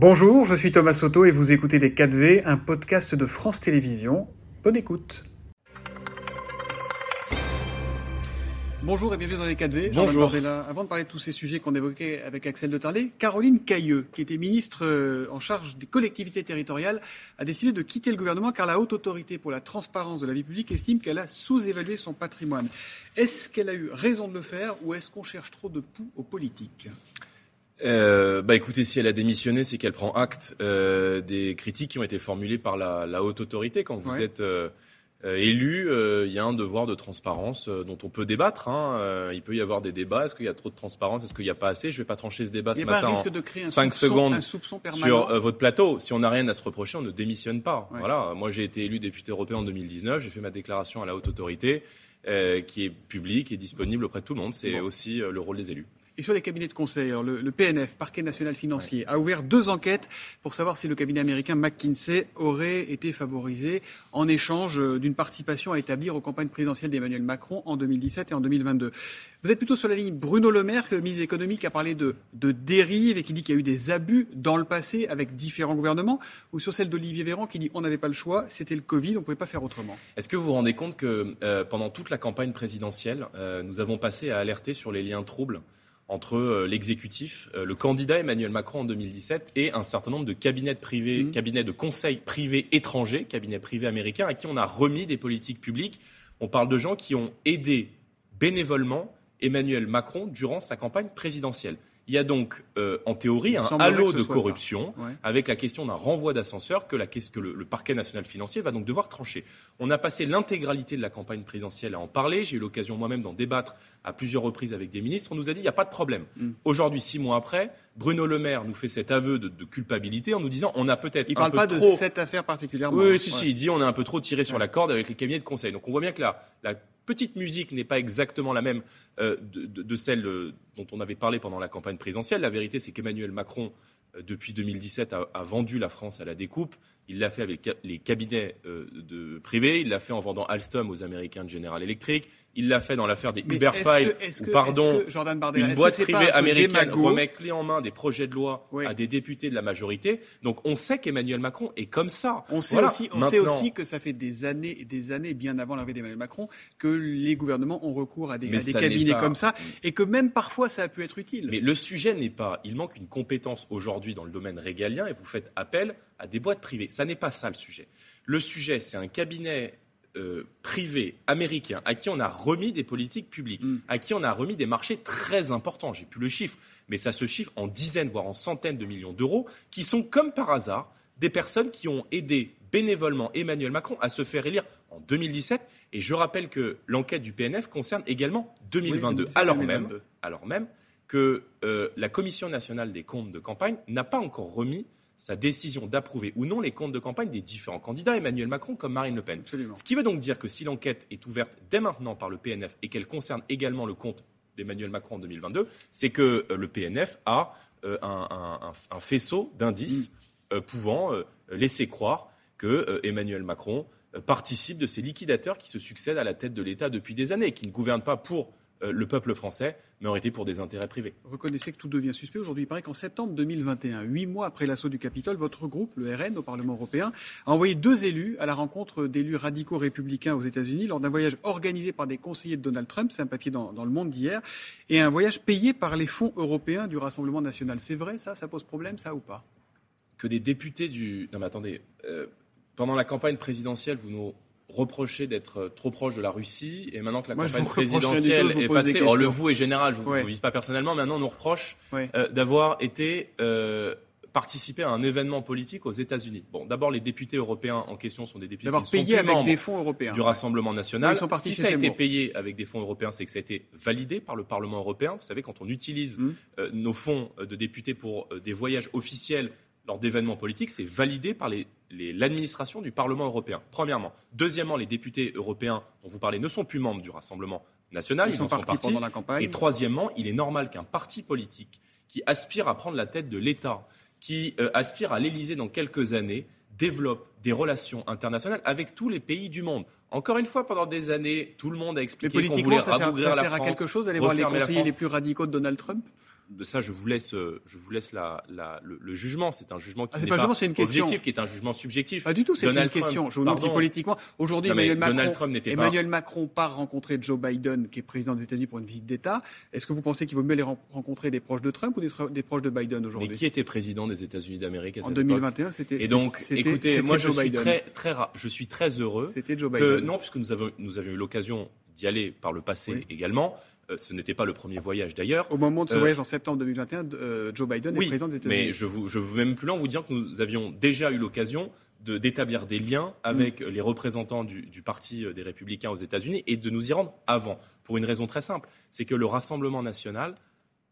Bonjour, je suis Thomas Soto et vous écoutez Les 4V, un podcast de France Télévisions. Bonne écoute. Bonjour et bienvenue dans les 4V. Bonjour. Avant de parler de tous ces sujets qu'on évoquait avec Axel de Tarlet, Caroline Cailleux, qui était ministre euh, en charge des collectivités territoriales, a décidé de quitter le gouvernement car la haute autorité pour la transparence de la vie publique estime qu'elle a sous-évalué son patrimoine. Est-ce qu'elle a eu raison de le faire ou est-ce qu'on cherche trop de poux aux politiques? Euh, bah écoutez, si elle a démissionné, c'est qu'elle prend acte euh, des critiques qui ont été formulées par la, la haute autorité. Quand vous êtes euh, euh élu, euh, il y a un devoir de transparence euh, dont on peut débattre. Hein. il peut y avoir des débats. Est-ce qu'il y a trop de transparence? Est-ce qu'il n'y a pas assez? Je ne vais pas trancher ce débat ce matin risque de créer un 5 soupçon, secondes un soupçon sur votre plateau. Si on n'a rien à se reprocher, on ne démissionne pas. Ouais. Voilà. Moi, j'ai été élu député européen en 2019. J'ai fait ma déclaration à la haute autorité. qui est publique et disponible auprès de tout le monde. C'est bon. aussi le rôle des élus. Et sur les cabinets de conseil, alors le, le, PNF, Parquet national financier, ouais. a ouvert deux enquêtes pour savoir si le cabinet américain McKinsey aurait été favorisé en échange d'une participation à établir aux campagnes présidentielles d'Emmanuel Macron en 2017 et en 2022. Vous êtes plutôt sur la ligne Bruno Le Maire, le ministre économique, a parlé de, de dérive et qui dit qu'il y a eu des abus dans le passé avec différents gouvernements, ou sur celle d'Olivier Véran qui dit on n'avait pas le choix, c'était le Covid, on ne pouvait pas faire autrement. Est-ce que vous vous rendez compte que euh, pendant toute la campagne présidentielle, euh, nous avons passé à alerter sur les liens troubles entre euh, l'exécutif, euh, le candidat Emmanuel Macron en 2017 et un certain nombre de cabinets privés, mmh. cabinets de conseil privés étrangers, cabinets privés américains à qui on a remis des politiques publiques. On parle de gens qui ont aidé bénévolement Emmanuel Macron durant sa campagne présidentielle. Il y a donc, euh, en théorie, un halo de corruption ouais. avec la question d'un renvoi d'ascenseur que, la, que le, le, parquet national financier va donc devoir trancher. On a passé l'intégralité de la campagne présidentielle à en parler. J'ai eu l'occasion moi-même d'en débattre à plusieurs reprises avec des ministres. On nous a dit il n'y a pas de problème. Mm. Aujourd'hui, six mois après, Bruno Le Maire nous fait cet aveu de, de culpabilité en nous disant on a peut-être. Il ne parle pas trop... de cette affaire particulièrement. Oui, oui si, ouais. si, il dit on a un peu trop tiré sur la corde avec les cabinets de conseil. Donc on voit bien que la, la petite musique n'est pas exactement la même euh, de, celle euh, dont on avait parlé pendant la campagne présidentielle. La vérité, c'est qu'Emmanuel Macron, euh, depuis 2017, a, a, vendu la France à la découpe. Il l'a fait avec les cabinets euh, de privés. Il l'a fait en vendant Alstom aux Américains de General Electric. Il l'a fait dans l'affaire des Uber Files, où, pardon, que, Jordan Bardella, une boîte privée américaine remet clé en main des projets de loi oui. à des députés de la majorité. Donc on sait qu'Emmanuel Macron est comme ça. On sait, voilà. aussi, on Maintenant, sait aussi que ça fait des années et des années, bien avant l'arrivée d'Emmanuel Macron, que les gouvernements ont recours à des, à des cabinets pas... comme ça, et que même parfois ça a pu être utile. Mais le sujet n'est pas, il manque une compétence aujourd'hui dans le domaine régalien, et vous faites appel à des boîtes privées. Ça n'est pas ça le sujet. Le sujet, c'est un cabinet euh, privé américain à qui on a remis des politiques publiques, mm. à qui on a remis des marchés très importants. J'ai plus le chiffre, mais ça se chiffre en dizaines, voire en centaines de millions d'euros, qui sont comme par hasard des personnes qui ont aidé bénévolement Emmanuel Macron à se faire élire en 2017. Et je rappelle que l'enquête du PNF concerne également 2022, oui, alors, 2022. Même, alors même que euh, la Commission nationale des comptes de campagne n'a pas encore remis sa décision d'approuver ou non les comptes de campagne des différents candidats, Emmanuel Macron comme Marine Le Pen. Absolument. Ce qui veut donc dire que si l'enquête est ouverte dès maintenant par le PNF et qu'elle concerne également le compte d'Emmanuel Macron en 2022, c'est que euh, le PNF a euh, un, un, un, faisceau d'indices mmh. euh, pouvant laisser croire que Emmanuel Macron participe de ces liquidateurs qui se succèdent à la tête de l'État depuis des années, qui ne gouvernent pas pour le peuple français, mais aurait été pour des intérêts privés. Reconnaissez que tout devient suspect. Aujourd'hui, il paraît qu'en septembre 2021, huit mois après l'assaut du Capitole, votre groupe, le RN, au Parlement européen, a envoyé deux élus à la rencontre d'élus radicaux républicains aux États-Unis lors d'un voyage organisé par des conseillers de Donald Trump, c'est un papier dans, dans le monde d'hier, et un voyage payé par les fonds européens du Rassemblement national. C'est vrai, ça? Ça pose problème, ça ou pas? Que des députés du. Non, mais attendez. Euh, pendant la campagne présidentielle, vous nous reproché d'être trop proche de la Russie et maintenant que la Moi, campagne présidentielle tout, est passée, or le vous est général, je ne ouais. vous vise pas personnellement, maintenant on nous reproche ouais. euh, d'avoir été euh, participé à un événement politique aux États-Unis. Bon, d'abord les députés européens en question sont des députés qui payé sont avec des fonds européens du Rassemblement national. Si ça a été payé avec des fonds européens, c'est que ça a été validé par le Parlement européen. Vous savez, quand on utilise mmh. euh, nos fonds de députés pour des voyages officiels lors d'événements politiques, c'est validé par l'administration du Parlement européen, premièrement. Deuxièmement, les députés européens dont vous parlez ne sont plus membres du Rassemblement national, ils, ils sont, partis, partis pendant la campagne. Et troisièmement, il est normal qu'un parti politique qui aspire à prendre la tête de l'État, qui euh, aspire à l'Élysée dans quelques années, développe des relations internationales avec tous les pays du monde. Encore une fois, pendant des années, tout le monde a expliqué qu'on voulait ça sert, ça sert à quelque chose d'aller voir les conseillers les plus radicaux de Donald Trump? De ça, je vous laisse, je vous laisse la, le, jugement. C'est un jugement qui ah, n'est pas, pas, une question. objectif, qui est un jugement subjectif. Pas du tout, c'est une question. Je vous demande si politiquement. Aujourd'hui, Emmanuel, Macron, Emmanuel Macron part rencontrer Joe Biden, qui est président des États-Unis pour une visite d'État. Est-ce que vous pensez qu'il vaut mieux aller rencontrer des proches de Trump ou des, proches de Biden aujourd'hui Mais qui était président des États-Unis d'Amérique En 2021, c'était. Et donc, écoutez, moi, je suis très, très, je suis très heureux. C'était Joe Biden. non, puisque nous avons, nous avions eu l'occasion d'y aller par le passé également. Euh, ce n'était pas le premier voyage d'ailleurs. Au moment de ce euh, voyage en septembre 2021, euh, Joe Biden est président des États-Unis. Mais je vous, je vous même plus loin en vous dire que nous avions déjà eu l'occasion d'établir des liens avec mm. les représentants du, du, Parti des Républicains aux États-Unis et de nous y rendre avant. Pour une raison très simple, c'est que le Rassemblement national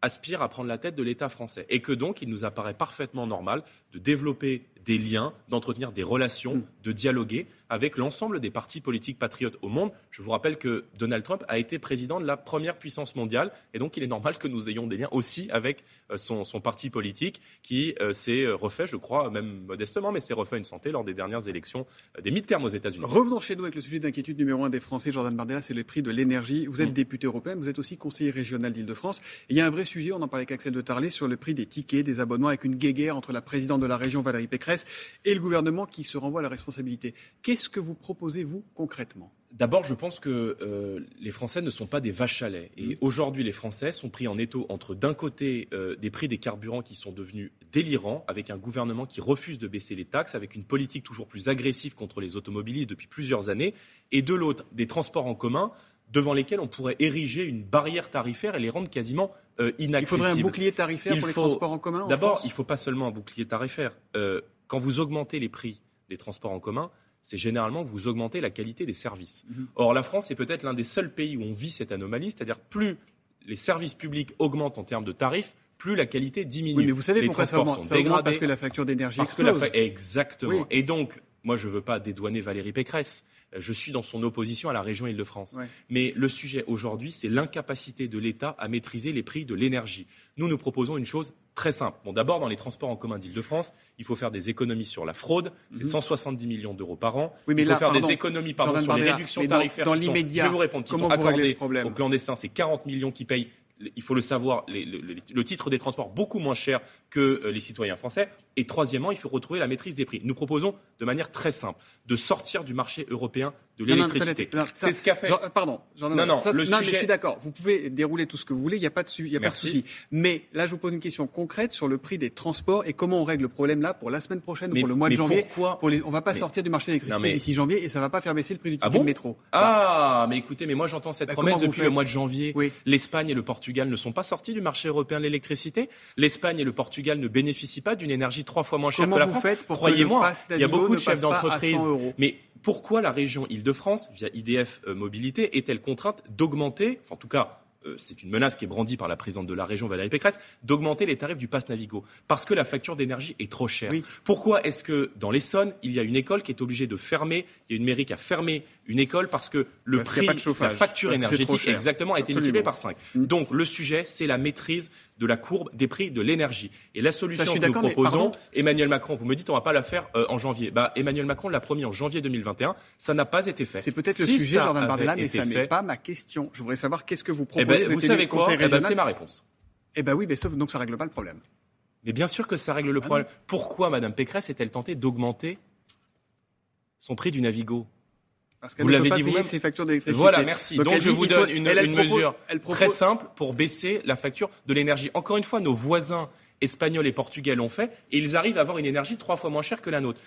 aspire à prendre la tête de l'État français et que donc il nous apparaît parfaitement normal de développer des liens, d'entretenir des relations, mm. de dialoguer avec l'ensemble des partis politiques patriotes au monde. Je vous rappelle que Donald Trump a été président de la première puissance mondiale et donc il est normal que nous ayons des liens aussi avec euh, son, parti politique qui euh, s'est euh, refait, je crois, même modestement, mais s'est refait une santé lors des dernières élections des mi-termes aux États-Unis. Revenons chez nous avec le sujet d'inquiétude numéro un des Français, Jordan Bardella, c'est le prix de l'énergie. Vous êtes mm. député européen, vous êtes aussi conseiller régional d'Île-de-France. Il y a un vrai sujet, on en parlait avec Axel de Tarlet, sur le prix des tickets, des abonnements, avec une guéguerre entre la présidente de la région, Valérie Pécresse, et le gouvernement qui se renvoie à la responsabilité. Qu'est-ce que vous proposez, vous, concrètement? D'abord, je pense que euh, les Français ne sont pas des vaches à lait. Et mmh. aujourd'hui, les Français sont pris en étau entre, d'un côté, euh, des prix des carburants qui sont devenus délirants, avec un gouvernement qui refuse de baisser les taxes, avec une politique toujours plus agressive contre les automobilistes depuis plusieurs années, et de l'autre, des transports en commun devant lesquels on pourrait ériger une barrière tarifaire et les rendre quasiment euh, inaccessibles. Il faudrait un bouclier tarifaire pour les transports en commun D'abord, il ne faut pas seulement un bouclier tarifaire. Euh, quand vous augmentez les prix des transports en commun, c'est généralement que vous augmentez la qualité des services. Mhm. Or, la France est peut-être l'un des seuls pays où on vit cette anomalie, c'est-à-dire plus les services publics augmentent en termes de tarifs, plus la qualité diminue. Oui, mais vous savez les pourquoi ça augmente, ça Parce que la facture d'énergie explose. Que la Exactement. Et donc, moi, je ne veux pas dédouaner Valérie Pécresse. Je suis dans son opposition à la région Île-de-France. Mais le sujet aujourd'hui, c'est l'incapacité de l'État à maîtriser les prix de l'énergie. Nous, nous proposons une chose très simple. Bon, d'abord, dans les transports en commun d'Île-de-France, il faut faire des économies sur la fraude. C'est 170 mhm. millions d'euros par an. Oui, mais il faut faire des économies pardon, sur les réductions tarifaires. Dans, l'immédiat, je vais vous répondre, qui sont accordées au clandestin. C'est 40 millions qui payent il faut le savoir, le titre des transports beaucoup moins cher que euh, les citoyens français. Et troisièmement, il faut retrouver la maîtrise des prix. Nous proposons de manière très simple de sortir du marché européen de l'électricité. C'est ce qu'a fait. pardon. non, non, le sujet... mais je suis d'accord. Vous pouvez dérouler tout ce que vous voulez. Il n'y a pas de, y a pas de souci. Mais là, je vous pose une question concrète sur le prix des transports et comment on règle le problème là pour la semaine prochaine ou pour le mois de janvier. Pourquoi pour les... On ne va pas sortir du marché de l'électricité d'ici janvier et ça ne va pas faire baisser le prix du ah ticket de métro. Ah, mais écoutez, mais moi j'entends cette bah, promesse depuis le mois de janvier. L'Espagne et le Portugal ne sont pas sortis du marché européen de l'électricité. L'Espagne et le Portugal ne bénéficient pas d'une énergie trois fois moins chère que la France. Croyez-moi, il y a beaucoup de chefs d'entreprise. Mais pourquoi la région Île-de-France, via IDF euh, Mobilité, est-elle contrainte d'augmenter, en tout cas euh, c'est une menace qui est brandie par la présidente de la région, Valérie Pécresse, d'augmenter les tarifs du pass Navigo? Parce que la facture d'énergie est trop chère. Pourquoi est-ce que dans l'Essonne, il y a une école qui est obligée de fermer, il y a une mairie qui a fermé une école parce que le prix, la facture énergétique, exactement, a été multiplié par 5. Mm. Donc le sujet, c'est la maîtrise de la courbe des prix de l'énergie. Et la solution que nous proposons, Emmanuel Macron, vous me dites on va pas la faire euh, en janvier. Bah, Emmanuel Macron l'a promis en janvier 2021, ça n'a pas été fait. C'est peut-être le sujet, Jordan Bardella, mais ça n'est pas ma question. Je voudrais savoir qu'est-ce que vous eh proposez. Ben, vous savez quoi? eh ben, C'est ma réponse. Eh ben oui, mais sauf donc ça règle pas le problème. Mais bien sûr que ça règle le ah problème. Pourquoi Madame Pécresse est-elle tentée d'augmenter son prix du Navigo? Vous l'avez dit vous-même. Ses factures d'électricité. Voilà, merci. Donc, je vous donne une, mesure très simple pour baisser la facture de l'énergie. Encore une fois, nos voisins espagnols et portugais l'ont fait, et ils arrivent à avoir une énergie trois fois moins chère que la nôtre.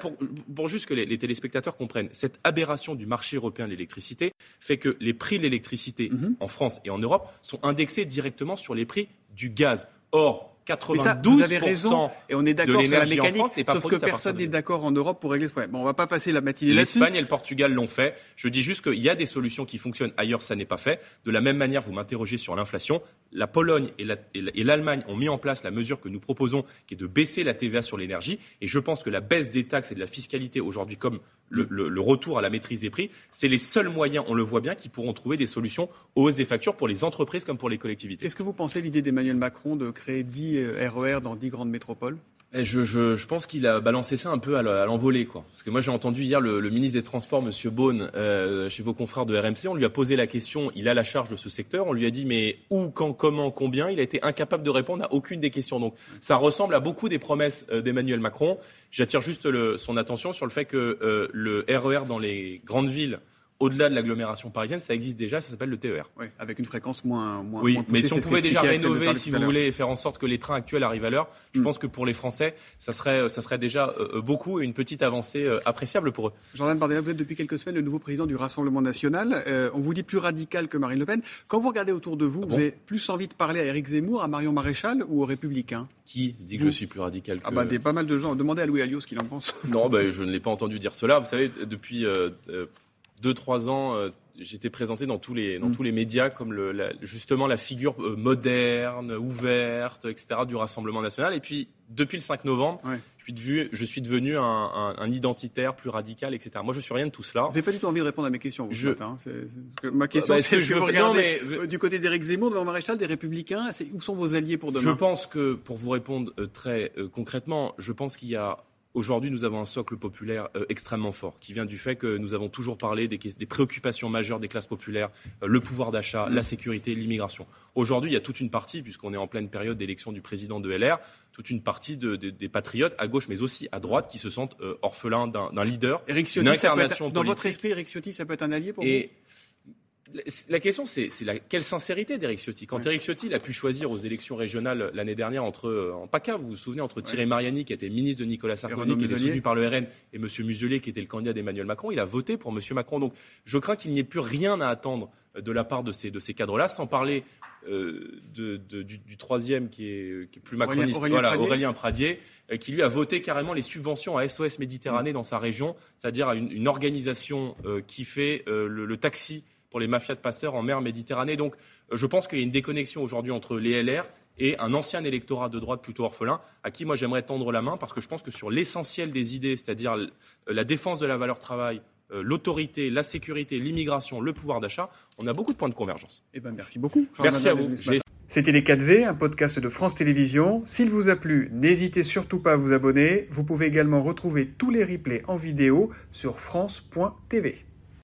Pour, pour, juste que les, téléspectateurs comprennent, cette aberration du marché européen de l'électricité fait que les prix de l'électricité mhm. en France et en Europe sont indexés directement sur les prix du gaz. Or, 92 vous avez raison, et on est d'accord sur la mécanique, sauf que personne n'est d'accord en Europe pour régler ce problème. Bon, on va pas passer la matinée là-dessus. L'Espagne et le Portugal l'ont fait. Je dis juste qu'il y a des solutions qui fonctionnent ailleurs, ça n'est pas fait. De la même manière, vous m'interrogez sur l'inflation. La Pologne et l'Allemagne ont mis en place la mesure que nous proposons, qui est de baisser la TVA sur l'énergie. Et je pense que la baisse des taxes et de la fiscalité aujourd'hui, comme le, retour à la maîtrise des prix, c'est les seuls moyens, on le voit bien, qui pourront trouver des solutions aux hausses des factures pour les entreprises comme pour les collectivités. Est-ce que vous pensez l'idée d'Emmanuel Macron de créer 10 RER euh, e dans 10 grandes métropoles? Je, je, je, pense qu'il a balancé ça un peu à l'envolée, quoi. Parce que moi, j'ai entendu hier le, le, ministre des Transports, Monsieur Beaune, euh, chez vos confrères de RMC. On lui a posé la question. Il a la charge de ce secteur. On lui a dit, mais où, quand, comment, combien? Il a été incapable de répondre à aucune des questions. Donc, ça ressemble à beaucoup des promesses euh, d'Emmanuel Macron. J'attire juste le, son attention sur le fait que euh, le RER e dans les grandes villes au-delà de l'agglomération parisienne, ça existe déjà, ça s'appelle le TER. Oui, avec une fréquence moins, moins Oui, mais si on pouvait déjà rénover, si vous voulez, et faire en sorte que les trains actuels arrivent à l'heure, je hmm. pense que pour les Français, ça serait, ça serait déjà euh, euh, beaucoup et une petite avancée euh, appréciable pour eux. Jordan Bardella, vous êtes depuis quelques semaines le nouveau président du Rassemblement national. on vous dit plus radical que Marine Le Pen. Quand vous regardez autour de vous, ah vous avez plus envie de parler à Éric Zemmour, à Marion Maréchal ou aux Républicains? Qui dit que je suis plus radical que... Ah bah, des, pas mal de gens. Demandez à Louis Alliot ce qu'il en pense. Non, bah, je ne l'ai pas entendu dire cela. Vous savez, depuis... deux, trois ans, j'étais présenté dans tous les, dans mm. tous les médias comme le, justement la figure euh, moderne, ouverte, etc. du Rassemblement national. Et puis, depuis le 5 novembre, je, suis devenu, je suis devenu un, un, identitaire plus radical, etc. Moi, je suis rien de tout cela. Vous n'avez pas du tout envie de répondre à mes questions ce matin. Hein. ma question, bah, c'est que, je vous regardez mais... du côté d'Éric Zemmour, devant Maréchal, des Républicains, où sont vos alliés pour demain? Je pense que, pour vous répondre euh, très euh, concrètement, je pense qu'il y a Aujourd'hui, nous avons un socle populaire euh, extrêmement fort, qui vient du fait que nous avons toujours parlé des, préoccupations majeures des classes populaires, euh, le pouvoir d'achat, la sécurité, l'immigration. Aujourd'hui, il y a toute une partie, puisqu'on est en pleine période d'élection du président de LR, toute une partie des patriotes à gauche, mais aussi à droite, qui se sentent euh, orphelins d'un leader, d'une incarnation Dans votre esprit, Eric Ciotti, ça peut être un allié pour vous? La question, c'est la, quelle sincérité d'Eric Ciotti? Quand Eric Ciotti a pu choisir aux élections régionales l'année dernière entre, euh, en PACA, vous vous souvenez, entre Thierry Mariani, qui était ministre de Nicolas Sarkozy, qui était soutenu par le RN, et M. Muselier, qui était le candidat d'Emmanuel Macron, il a voté pour M. Macron. Donc je crains qu'il n'y ait plus rien à attendre euh, de la part de ces, de ces cadres-là, sans parler euh, de, du, troisième qui est, qui est plus macroniste, Aurélien, voilà, Pradier. Aurélien Pradier, qui lui a voté carrément les subventions à SOS Méditerranée dans sa région, c'est-à-dire à une, une, organisation qui fait le, le taxi pour les mafias de passeurs en mer Méditerranée. Donc euh, je pense qu'il y a une déconnexion aujourd'hui entre les LR et un ancien électorat de droite plutôt orphelin, à qui moi j'aimerais tendre la main, parce que je pense que sur l'essentiel des idées, c'est-à-dire la défense de la valeur travail, euh, l'autorité, la sécurité, l'immigration, le pouvoir d'achat, on a beaucoup de points de convergence. Eh ben, merci beaucoup. merci à vous. C'était Les 4V, un podcast de France Télévisions. S'il vous a plu, n'hésitez surtout pas à vous abonner. Vous pouvez également retrouver tous les replays en vidéo sur France.tv.